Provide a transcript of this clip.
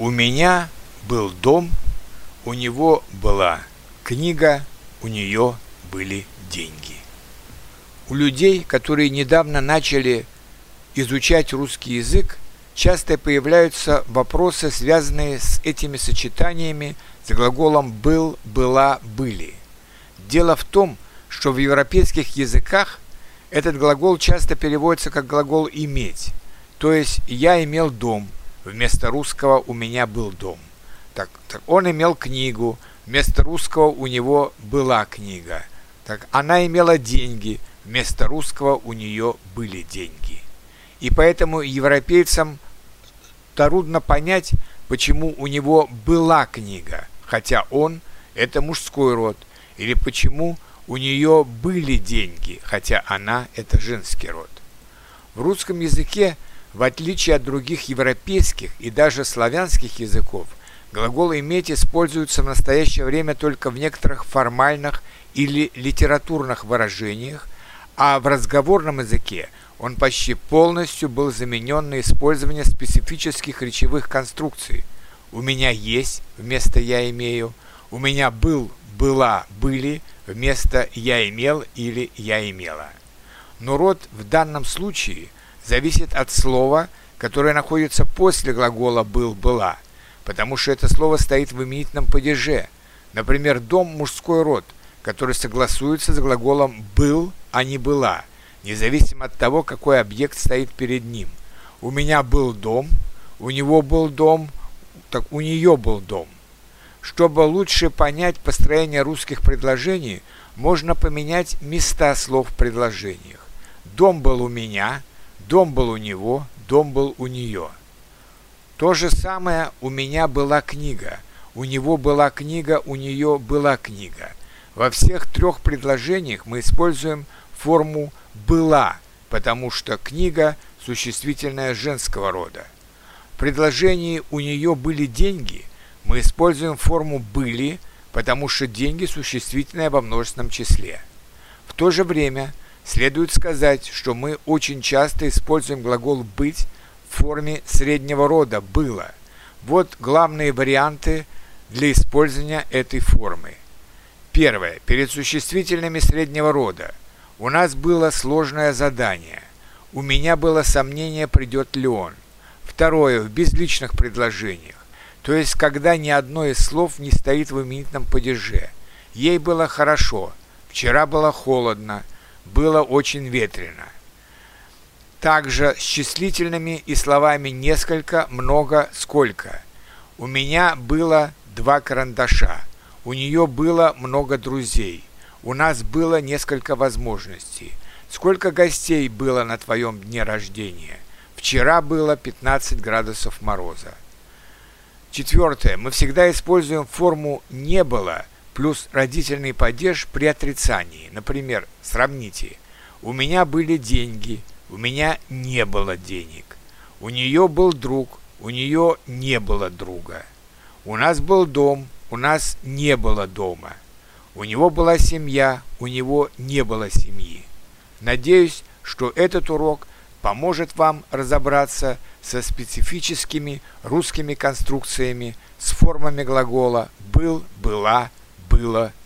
У меня был дом, у него была книга, у нее были деньги. У людей, которые недавно начали изучать русский язык, часто появляются вопросы, связанные с этими сочетаниями с глаголом «был», «была», «были». Дело в том, что в европейских языках этот глагол часто переводится как глагол «иметь», то есть «я имел дом», вместо русского «у меня был дом». Так, так он имел книгу, вместо русского у него была книга. Так она имела деньги, вместо русского у нее были деньги. И поэтому европейцам трудно понять, почему у него была книга, хотя он – это мужской род, или почему у нее были деньги, хотя она – это женский род. В русском языке, в отличие от других европейских и даже славянских языков, глагол «иметь» используется в настоящее время только в некоторых формальных или литературных выражениях, а в разговорном языке он почти полностью был заменен на использование специфических речевых конструкций. «У меня есть» вместо «я имею», «у меня был», «была», «были» вместо «я имел» или «я имела». Но род в данном случае зависит от слова, которое находится после глагола «был», «была», потому что это слово стоит в именительном падеже. Например, «дом» – мужской род, который согласуется с глаголом «был», а не «была», независимо от того, какой объект стоит перед ним. У меня был дом, у него был дом, так у нее был дом. Чтобы лучше понять построение русских предложений, можно поменять места слов в предложениях. Дом был у меня, дом был у него, дом был у нее. То же самое у меня была книга, у него была книга, у нее была книга. Во всех трех предложениях мы используем форму «была», потому что книга – существительная женского рода. В предложении «у нее были деньги» мы используем форму «были», потому что деньги существительные во множественном числе. В то же время следует сказать, что мы очень часто используем глагол «быть» в форме среднего рода «было». Вот главные варианты для использования этой формы. Первое. Перед существительными среднего рода – у нас было сложное задание. У меня было сомнение, придет ли он. Второе, в безличных предложениях. То есть, когда ни одно из слов не стоит в именительном падеже. Ей было хорошо, вчера было холодно, было очень ветрено. Также с числительными и словами несколько, много, сколько. У меня было два карандаша. У нее было много друзей у нас было несколько возможностей. Сколько гостей было на твоем дне рождения? Вчера было 15 градусов мороза. Четвертое. Мы всегда используем форму «не было» плюс родительный падеж при отрицании. Например, сравните. У меня были деньги, у меня не было денег. У нее был друг, у нее не было друга. У нас был дом, у нас не было дома. У него была семья, у него не было семьи. Надеюсь, что этот урок поможет вам разобраться со специфическими русскими конструкциями с формами глагола «был», «была», «было», «были».